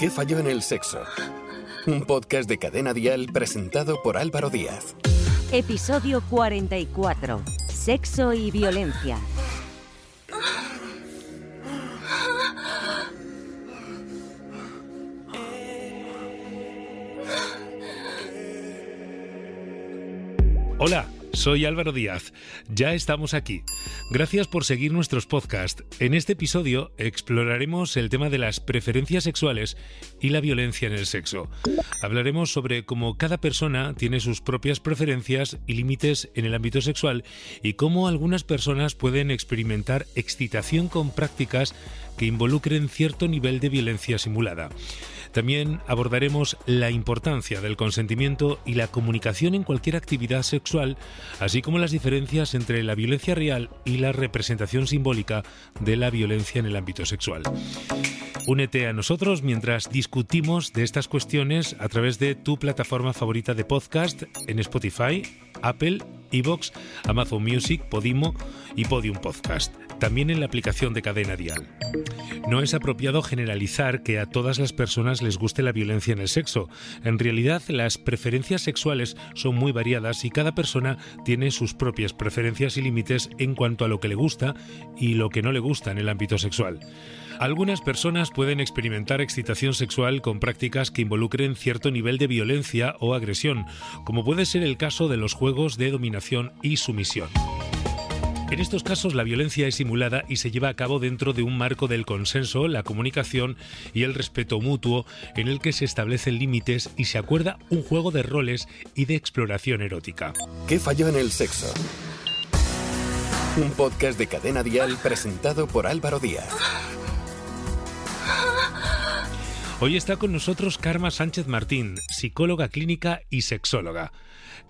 ¿Qué falló en el sexo? Un podcast de Cadena Dial presentado por Álvaro Díaz. Episodio 44. Sexo y violencia. Hola, soy Álvaro Díaz. Ya estamos aquí. Gracias por seguir nuestros podcasts. En este episodio exploraremos el tema de las preferencias sexuales y la violencia en el sexo. Hablaremos sobre cómo cada persona tiene sus propias preferencias y límites en el ámbito sexual y cómo algunas personas pueden experimentar excitación con prácticas que involucren cierto nivel de violencia simulada. También abordaremos la importancia del consentimiento y la comunicación en cualquier actividad sexual, así como las diferencias entre la violencia real y la representación simbólica de la violencia en el ámbito sexual. Únete a nosotros mientras discutimos de estas cuestiones a través de tu plataforma favorita de podcast en Spotify, Apple, Evox, Amazon Music, Podimo y Podium Podcast. También en la aplicación de Cadena Dial. No es apropiado generalizar que a todas las personas les guste la violencia en el sexo. En realidad, las preferencias sexuales son muy variadas y cada persona tiene sus propias preferencias y límites en cuanto a lo que le gusta y lo que no le gusta en el ámbito sexual. Algunas personas pueden experimentar excitación sexual con prácticas que involucren cierto nivel de violencia o agresión, como puede ser el caso de los juegos de dominación y sumisión. En estos casos la violencia es simulada y se lleva a cabo dentro de un marco del consenso, la comunicación y el respeto mutuo en el que se establecen límites y se acuerda un juego de roles y de exploración erótica. ¿Qué falló en el sexo? Un podcast de Cadena Dial presentado por Álvaro Díaz. Hoy está con nosotros Karma Sánchez Martín, psicóloga clínica y sexóloga.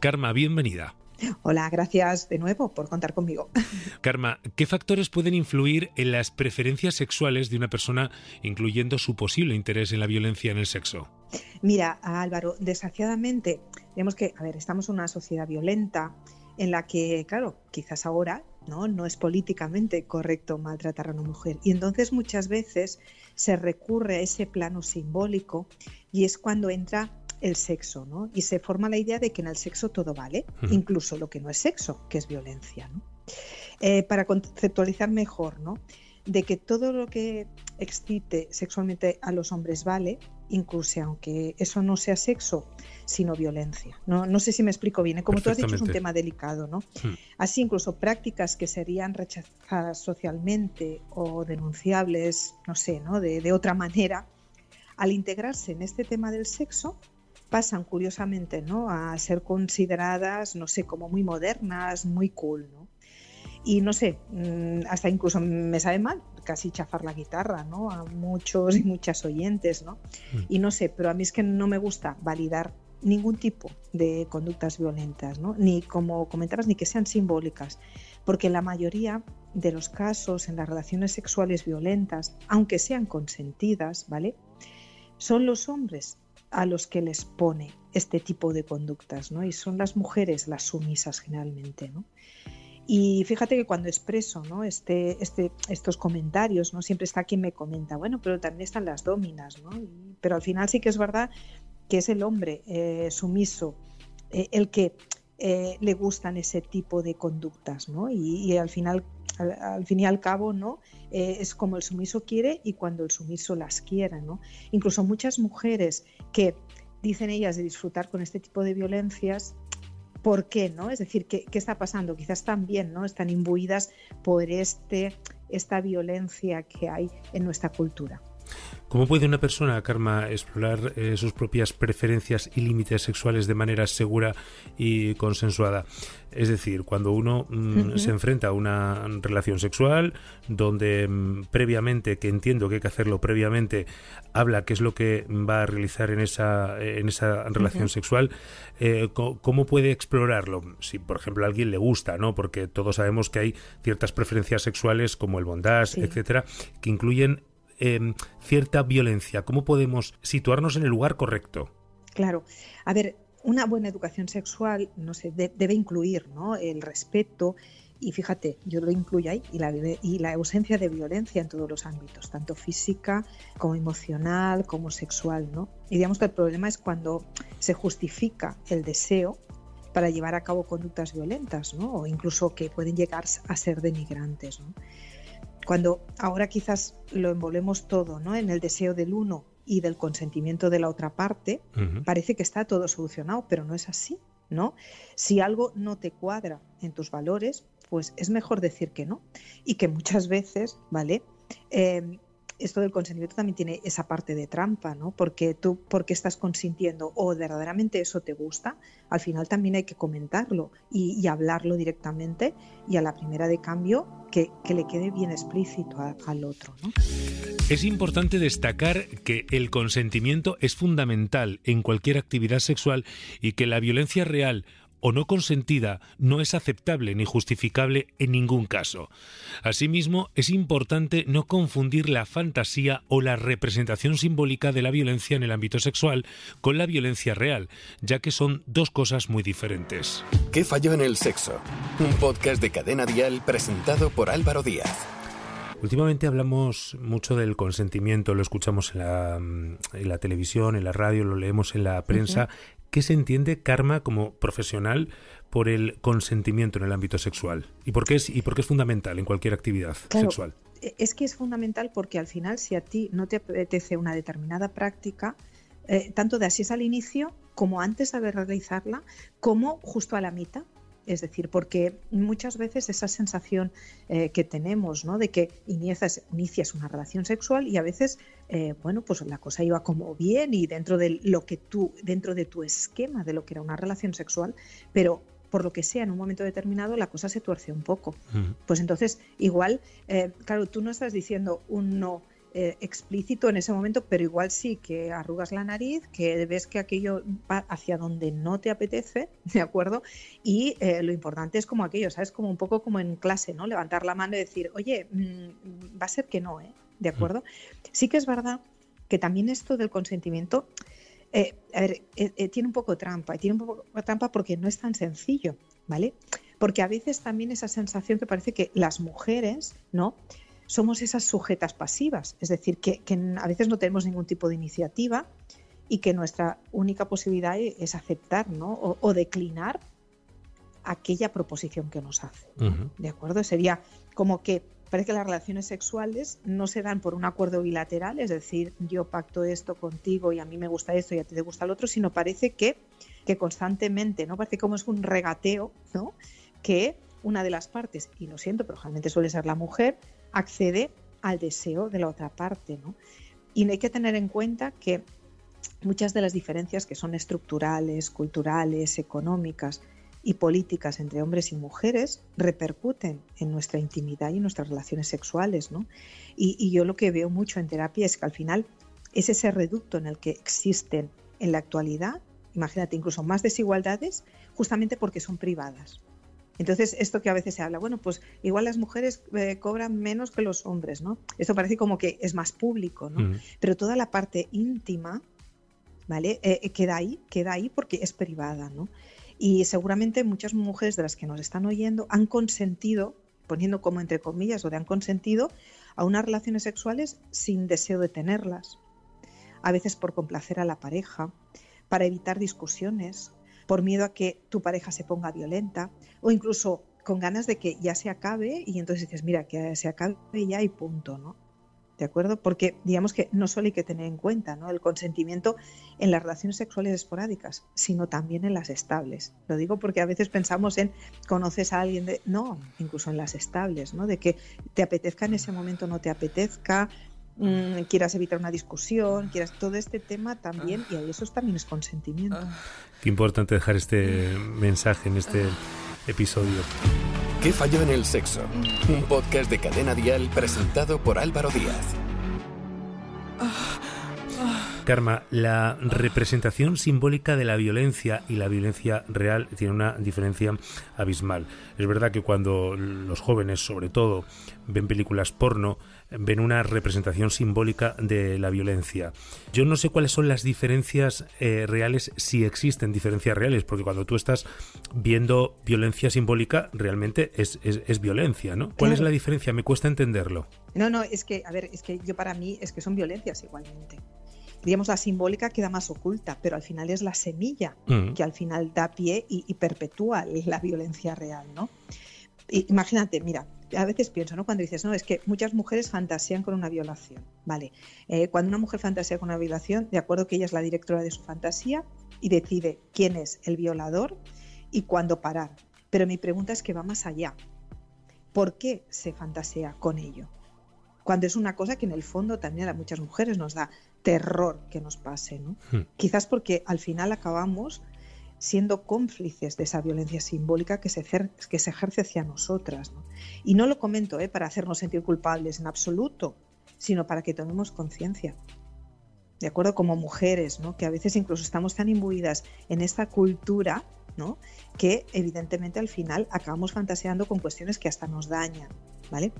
Karma, bienvenida. Hola, gracias de nuevo por contar conmigo. Karma, ¿qué factores pueden influir en las preferencias sexuales de una persona, incluyendo su posible interés en la violencia en el sexo? Mira, Álvaro, desgraciadamente, vemos que, a ver, estamos en una sociedad violenta en la que, claro, quizás ahora ¿no? no es políticamente correcto maltratar a una mujer. Y entonces muchas veces se recurre a ese plano simbólico y es cuando entra el sexo, ¿no? Y se forma la idea de que en el sexo todo vale, incluso lo que no es sexo, que es violencia, ¿no? Eh, para conceptualizar mejor, ¿no? De que todo lo que excite sexualmente a los hombres vale, incluso aunque eso no sea sexo, sino violencia. No, no sé si me explico bien. ¿eh? Como tú has dicho, es un tema delicado. ¿no? Hmm. Así, incluso prácticas que serían rechazadas socialmente o denunciables, no sé, ¿no? De, de otra manera, al integrarse en este tema del sexo, pasan curiosamente ¿no? a ser consideradas, no sé, como muy modernas, muy cool. ¿no? Y no sé, mm, hasta incluso me sabe mal casi chafar la guitarra, ¿no? A muchos y muchas oyentes, ¿no? Hmm. Y no sé, pero a mí es que no me gusta validar ningún tipo de conductas violentas, ¿no? ni como comentabas, ni que sean simbólicas, porque la mayoría de los casos en las relaciones sexuales violentas, aunque sean consentidas, ¿vale? Son los hombres a los que les pone este tipo de conductas, ¿no? Y son las mujeres las sumisas generalmente, ¿no? Y fíjate que cuando expreso ¿no? este, este, estos comentarios, ¿no? siempre está quien me comenta, bueno, pero también están las dominas, ¿no? pero al final sí que es verdad que es el hombre eh, sumiso eh, el que eh, le gustan ese tipo de conductas, ¿no? Y, al final, al, fin y al cabo, ¿no? es como el sumiso quiere y cuando el sumiso las quiere, ¿no? Incluso muchas mujeres que dicen ellas de disfrutar con este tipo de violencias, ¿por qué? ¿no? Es decir, ¿qué, ¿qué, está pasando? Quizás también ¿no? están imbuidas por este, esta violencia que hay en nuestra cultura. ¿Cómo puede una persona, Karma, explorar eh, sus propias preferencias y límites sexuales de manera segura y consensuada? Es decir, cuando uno mm, se enfrenta a una relación sexual donde mm, previamente, que entiendo que hay que hacerlo previamente, habla qué es lo que va a realizar en esa, en esa relación sexual, eh, ¿cómo puede explorarlo? Si, por ejemplo, a alguien le gusta, ¿no? Porque todos sabemos que hay ciertas preferencias sexuales como el bondage, etcétera, que incluyen Em, cierta violencia? ¿Cómo podemos situarnos en el lugar correcto? Claro. A ver, una buena educación sexual no sé, debe incluir ¿no? el respeto y fíjate, yo lo incluyo ahí, y la, y la ausencia de violencia en todos los ámbitos, tanto física como emocional, como sexual, ¿no? Y digamos que el problema es cuando se justifica el deseo para llevar a cabo conductas violentas, ¿no? O incluso que pueden llegar a ser denigrantes, ¿no? Cuando ahora quizás lo envolvemos todo, ¿no? En el deseo del uno y del consentimiento de la otra parte, parece que está todo solucionado, pero no es así, ¿no? Si algo no te cuadra en tus valores, pues es mejor decir que no. Y que muchas veces, ¿vale? Em, esto del consentimiento también tiene esa parte de trampa, ¿no? Porque tú, porque estás consintiendo o verdaderamente eso te gusta, al final también hay que comentarlo y, hablarlo directamente y a la primera de cambio que, le quede bien explícito al otro, ¿no? Es importante destacar que el consentimiento es fundamental en cualquier actividad sexual y que la violencia real o no consentida no es aceptable ni justificable en ningún caso. Asimismo, es importante no confundir la fantasía o la representación simbólica de la violencia en el ámbito sexual con la violencia real, ya que son dos cosas muy diferentes. ¿Qué falló en el sexo? Un podcast de cadena dial presentado por Álvaro Díaz. Últimamente hablamos mucho del consentimiento, lo escuchamos en la, televisión, en la radio, lo leemos en la prensa ¿Qué se entiende, Karma, como profesional por el consentimiento en el ámbito sexual? ¿Y por qué es, y por qué es fundamental en cualquier actividad sexual? E, es que es fundamental porque al final, si a ti no te apetece una determinada práctica, eh, tanto de así es al inicio, como antes de realizarla, como justo a la mitad, es decir, porque muchas veces esa sensación eh, que tenemos, ¿no? De que inicias, inicias, una relación sexual y a veces, eh, bueno, pues la cosa iba como bien y dentro de lo que tú, dentro de tu esquema de lo que era una relación sexual, pero por lo que sea, en un momento determinado la cosa se tuerce un poco. Pues entonces, igual, eh, claro, tú no estás diciendo un no eh, explícito en ese momento, pero igual sí que arrugas la nariz, que ves que aquello va hacia donde no te apetece, ¿de acuerdo? Y eh, lo importante es como aquello, ¿sabes? Como un poco como en clase, ¿no? Levantar la mano y decir, oye, mm, va a ser que no, ¿eh? ¿De acuerdo? Sí que es verdad que también esto del consentimiento, eh, a ver, tiene un poco trampa, y tiene un poco trampa porque no es tan sencillo, ¿vale? Porque a veces también esa sensación que parece que las mujeres, ¿no? Somos esas sujetas pasivas, es decir, que, a veces no tenemos ningún tipo de iniciativa y que nuestra única posibilidad e, es aceptar o, declinar aquella proposición que nos hace. ¿De acuerdo? Sería como que parece que las relaciones sexuales no se dan por un acuerdo bilateral, es decir, yo pacto esto contigo y a mí me gusta esto y a ti te gusta el otro, sino parece que, que constantemente, ¿no? Parece como es un regateo, ¿no? Que una de las partes, y lo siento, pero generalmente suele ser la mujer, accede al deseo de la otra parte. ¿no? Y hay que tener en cuenta que muchas de las diferencias que son estructurales, culturales, económicas y políticas entre hombres y mujeres repercuten en nuestra intimidad y en nuestras relaciones sexuales. ¿no? Y, y yo lo que veo mucho en terapia es que al final es ese reducto en el que existen en la actualidad, imagínate, incluso más desigualdades, justamente porque son privadas. Entonces, esto que a veces se habla, bueno, pues igual las mujeres eh, cobran menos que los hombres, ¿no? Esto parece como que es más público, ¿no? Mm. Pero toda la parte íntima, ¿vale? Eh, eh, queda ahí, queda ahí porque es privada, ¿no? Y seguramente muchas mujeres de las que nos están oyendo han consentido, poniendo como entre comillas, o de han consentido a unas relaciones sexuales sin deseo de tenerlas. A veces por complacer a la pareja, para evitar discusiones, por miedo a que tu pareja se ponga violenta o incluso con ganas de que ya se acabe y entonces dices, mira, que se acabe ya y punto, ¿no? ¿De acuerdo? Porque digamos que no solo hay que tener en cuenta ¿no? el consentimiento en las relaciones sexuales esporádicas, sino también en las estables. Lo digo porque a veces pensamos en conoces a alguien de. No, incluso en las estables, ¿no? De que te apetezca en ese momento, no te apetezca, Mm, quieras evitar una discusión, quieras todo este tema también, y eso también es consentimiento. Qué importante dejar este mensaje en este episodio. ¿Qué falló en el sexo? Un podcast de cadena dial presentado por Álvaro Díaz. Karma, la representación simbólica de la violencia y la violencia real tiene una diferencia abismal. Es verdad que cuando los jóvenes, sobre todo, ven películas porno, ven una representación simbólica de la violencia. Yo no sé cuáles son las diferencias eh, reales, si existen diferencias reales, porque cuando tú estás viendo violencia simbólica, realmente es, es, violencia, ¿no? ¿Cuál es la diferencia? Me cuesta entenderlo. No, no, es que, a ver, es que yo para mí es que son violencias igualmente digamos, la simbólica queda más oculta, pero al final es la semilla mm. que al final da pie y, y perpetúa la violencia real, ¿no? imagínate, mira, a veces pienso, ¿no? Cuando dices, no, es que muchas mujeres fantasean con una violación. Vale, eh, cuando una mujer fantasea con una violación, de acuerdo que ella es la directora de su fantasía y decide quién es el violador y cuándo parar. Pero mi pregunta es que va más allá. ¿Por qué se fantasea con ello? Cuando es una cosa que en el fondo también a muchas mujeres nos da terror que nos pase, ¿no? Hmm. Quizás porque al final acabamos siendo cómplices de esa violencia simbólica que se, que se ejerce hacia nosotras. Y no lo comento ¿eh? para hacernos sentir culpables en absoluto, sino para que tomemos conciencia. ¿De acuerdo? Como mujeres, ¿no? que a veces incluso estamos tan imbuidas en esta cultura ¿no? que evidentemente al final acabamos fantaseando con cuestiones que hasta nos dañan. ¿vale?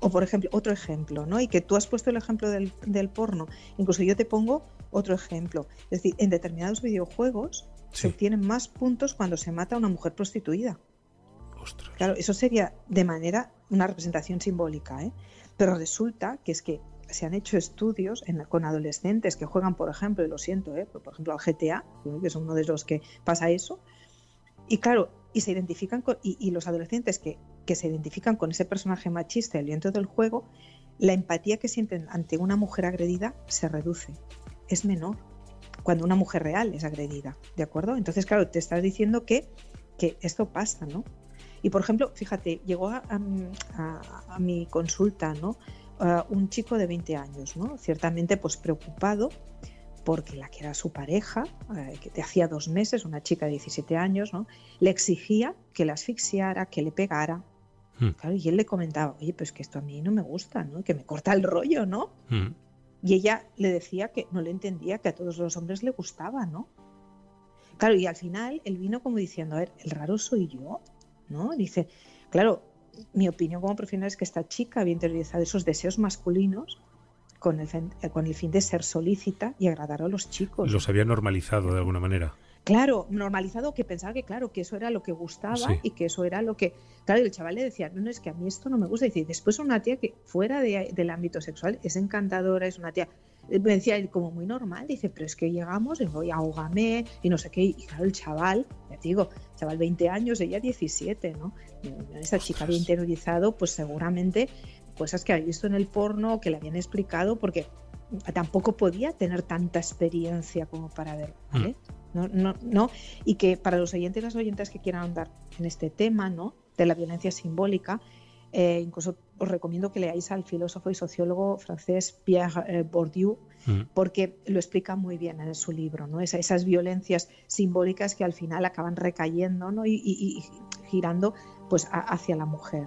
O por ejemplo, otro ejemplo, ¿no? Y que tú has puesto el ejemplo del, del porno. Incluso yo te pongo otro ejemplo. Es decir, en determinados videojuegos se obtienen más puntos cuando se mata a una mujer prostituida. Claro, eso sería de manera una representación simbólica, ¿eh? pero resulta que es que se han hecho estudios con adolescentes que juegan, por ejemplo, y lo siento, ¿eh? por ejemplo, al GTA, que es uno de los que pasa eso, y claro, y se identifican y, los adolescentes que, que, se identifican con ese personaje machista dentro del juego, la empatía que sienten ante una mujer agredida se reduce, es menor cuando una mujer real es agredida, ¿de acuerdo? Entonces, claro, te estás diciendo que, que esto pasa, ¿no? Y por ejemplo, fíjate, llegó a, mi consulta, ¿no? un chico de 20 años, ¿no? Ciertamente, pues preocupado porque la que era su pareja, eh, que te hacía dos meses, una chica de 17 años, ¿no? Le exigía que la asfixiara, que le pegara. Hmm. y él le comentaba, oye, pues que esto a mí no me gusta, ¿no? Que me corta el rollo, ¿no? Hmm. Y ella le decía que no le entendía, que a todos los hombres le gustaba, ¿no? Claro, y al final él vino como diciendo, a ver, el raro soy yo, ¿no? Dice, claro, mi opinión como profesional es que esta chica había interiorizado esos deseos masculinos con el, con el fin de ser solícita y agradar a los chicos. Los había normalizado de alguna manera. Claro, normalizado que pensaba que claro, que eso era lo que gustaba y que eso era lo que... Claro, el chaval le decía, no, no, es que a mí esto no me gusta. Y después una tía que fuera del ámbito sexual es encantadora, es una tía... Me decía como muy normal, dice, pero es que llegamos y voy, ahogame y no sé qué. Y claro, el chaval, ya te digo, chaval 20 años, ella 17, ¿no? esa chica había interiorizado, pues seguramente cosas que había visto en el porno, que le habían explicado, porque tampoco podía tener tanta experiencia como para ver, ¿vale? Mm. ¿no? No, no, y que para los oyentes y las oyentes que quieran andar en este tema ¿no? de la violencia simbólica, eh, incluso os recomiendo que leáis al filósofo y sociólogo francés Pierre eh, Bourdieu, mm. porque lo explica muy bien en su libro, ¿no? esas violencias simbólicas que al final acaban recayendo ¿no? y, girando pues, hacia la mujer.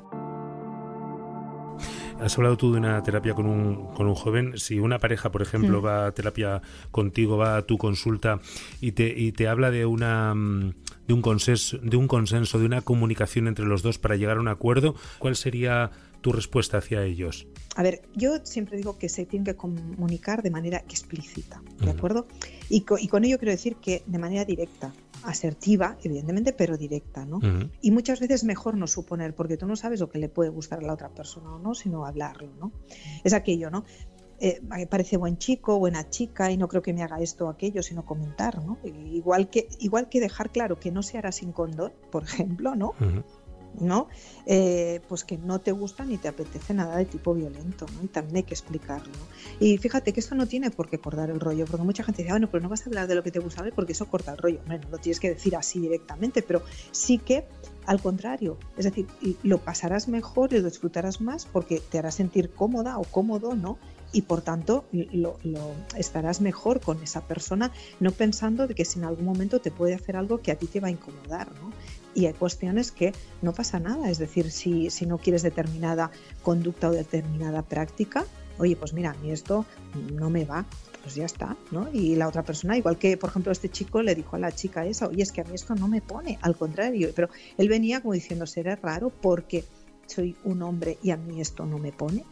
Has hablado tú de una terapia con un, con un joven. Si una pareja, por ejemplo, mm. va a terapia contigo, va a tu consulta y te, y te habla de una de un consenso, de un consenso, de una comunicación entre los dos para llegar a un acuerdo, ¿cuál sería tu respuesta hacia ellos? A ver, yo siempre digo que se tiene que comunicar de manera explícita, ¿de acuerdo? Y, y, con ello quiero decir que de manera directa, asertiva, evidentemente, pero directa, ¿no? Y muchas veces mejor no suponer, porque tú no sabes lo que le puede gustar a la otra persona o no, sino hablarlo, ¿no? Es aquello, ¿no? Eh, me parece buen chico, buena chica y no creo que me haga esto o aquello, sino comentar, ¿no? Igual que, igual que dejar claro que no se hará sin condón, por ejemplo, ¿no? ¿No? Eh, pues que no te gusta ni te apetece nada de tipo violento, ¿no? Y también hay que explicarlo. Y fíjate que esto no tiene por qué cortar el rollo, porque mucha gente dice, bueno, pero no vas a hablar de lo que te gusta porque eso corta el rollo. Bueno, no tienes que decir así directamente, pero sí que al contrario, es decir, lo pasarás mejor y lo disfrutarás más porque te hará sentir cómoda o cómodo, ¿no? y por tanto lo, estarás mejor con esa persona, no pensando de que si en algún momento te puede hacer algo que a ti te va a incomodar. ¿no? Y hay cuestiones que no pasa nada, es decir, si, si no quieres determinada conducta o determinada práctica, oye, pues mira, a mí esto no me va, pues ya está, ¿no? Y la otra persona, igual que, por ejemplo, este chico le dijo a la chica esa, oye, es que a mí esto no me pone, al contrario, pero él venía como diciendo, será raro porque soy un hombre y a mí esto no me pone.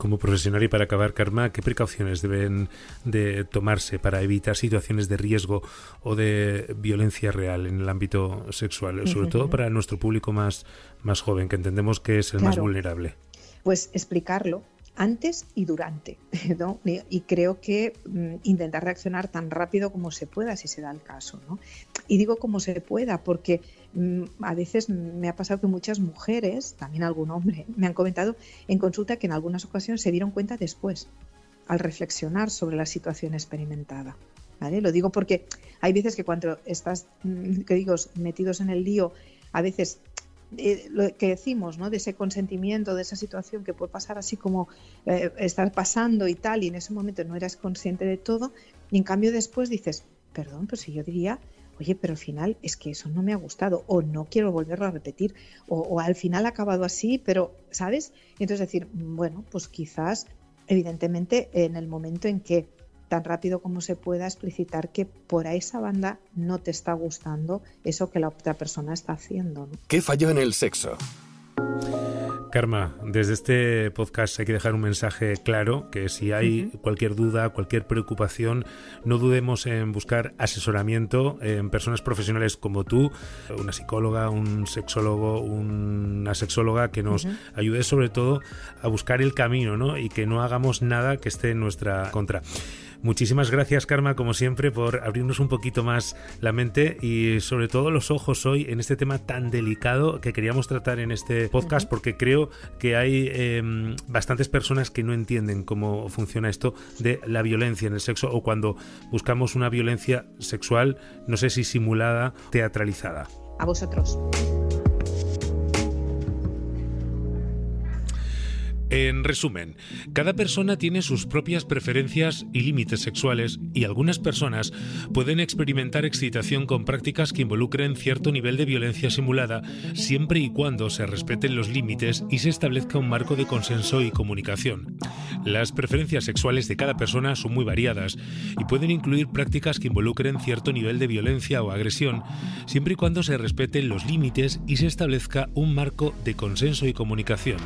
Como profesional y para acabar, Karma, ¿qué precauciones deben de tomarse para evitar situaciones de riesgo o de violencia real en el ámbito sexual, sobre todo para nuestro público más, más joven, que entendemos que es el más vulnerable? Pues explicarlo, antes y durante. Y creo que mm, intentar reaccionar tan rápido como se pueda, si se da el caso. Y digo como se pueda, porque mm, a veces me ha pasado que muchas mujeres, también algún hombre, me han comentado en consulta que en algunas ocasiones se dieron cuenta después, al reflexionar sobre la situación experimentada. ¿vale? Lo digo porque hay veces que cuando estás, mm, que digo, metidos en el lío, a veces lo que decimos, ¿no? De ese consentimiento, de esa situación que puede pasar así como eh, estar pasando y tal, y en ese momento no eras consciente de todo, y en cambio después dices, perdón, pues si yo diría, oye, pero al final es que eso no me ha gustado, o no quiero volverlo a repetir, o, al final ha acabado así, pero, ¿sabes? Y entonces decir, bueno, pues quizás, evidentemente, en el momento en que tan rápido como se pueda explicitar que por a esa banda no te está gustando eso que la otra persona está haciendo. ¿Qué falló en el sexo? Karma, desde este podcast hay que dejar un mensaje claro, que si hay cualquier duda, cualquier preocupación, no dudemos en buscar asesoramiento en personas profesionales como tú, una psicóloga, un sexólogo, una sexóloga que nos ayude sobre todo a buscar el camino, ¿no? Y que no hagamos nada que esté en nuestra contra. Muchísimas gracias, Karma, como siempre, por abrirnos un poquito más la mente y sobre todo los ojos hoy en este tema tan delicado que queríamos tratar en este podcast, porque creo que hay em, bastantes personas que no entienden cómo funciona esto de la violencia en el sexo o cuando buscamos una violencia sexual, no sé si simulada, teatralizada. A vosotros. En resumen, cada persona tiene sus propias preferencias y límites sexuales y algunas personas pueden experimentar excitación con prácticas que involucren cierto nivel de violencia simulada siempre y cuando se respeten los límites y se establezca un marco de consenso y comunicación. Las preferencias sexuales de cada persona son muy variadas y pueden incluir prácticas que involucren cierto nivel de violencia o agresión siempre y cuando se respeten los límites y se establezca un marco de consenso y comunicación.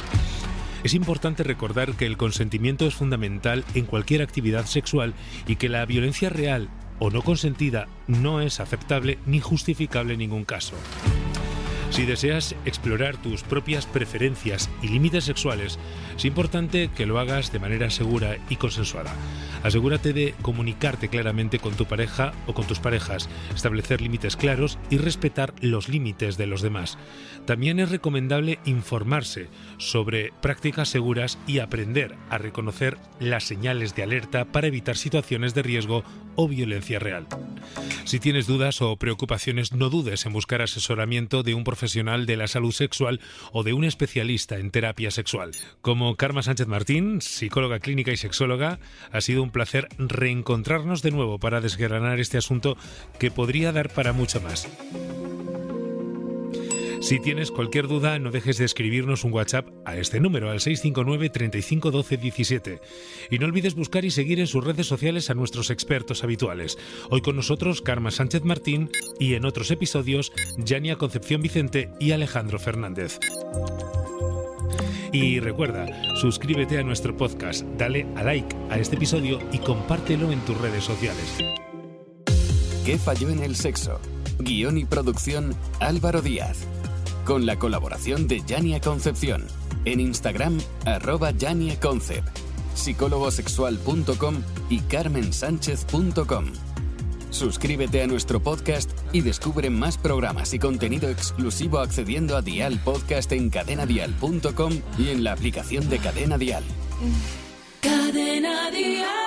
Es importante recordar que el consentimiento es fundamental en cualquier actividad sexual y que la violencia real o no consentida no es aceptable ni justificable en ningún caso. Si deseas explorar tus propias preferencias y límites sexuales, es importante que lo hagas de manera segura y consensuada. Asegúrate de comunicarte claramente con tu pareja o con tus parejas, establecer límites claros y respetar los límites de los demás. También es recomendable informarse sobre prácticas seguras y aprender a reconocer las señales de alerta para evitar situaciones de riesgo o violencia real. Si tienes dudas o preocupaciones, no dudes en buscar asesoramiento de un profesional de la salud sexual o de un especialista en terapia sexual. Como Karma Sánchez Martín, psicóloga clínica y sexóloga, ha sido un placer reencontrarnos de nuevo para desgranar este asunto que podría dar para mucho más. Si tienes cualquier duda, no dejes de escribirnos un WhatsApp a este número, al 659 35 12 17. Y no olvides buscar y seguir en sus redes sociales a nuestros expertos habituales. Hoy con nosotros Karma Sánchez Martín y en otros episodios Yania Concepción Vicente y Alejandro Fernández. Y recuerda, suscríbete a nuestro podcast, dale a like a este episodio y compártelo en tus redes sociales. ¿Qué falló en el sexo? Guión y producción Álvaro Díaz con la colaboración de Yania Concepción. En Instagram, arroba Yania Concept, psicólogosexual.com y carmensánchez.com. Suscríbete a nuestro podcast y descubre más programas y contenido exclusivo accediendo a Dial Podcast en cadenadial.com y en la aplicación de Cadena Dial. Cadena Dial.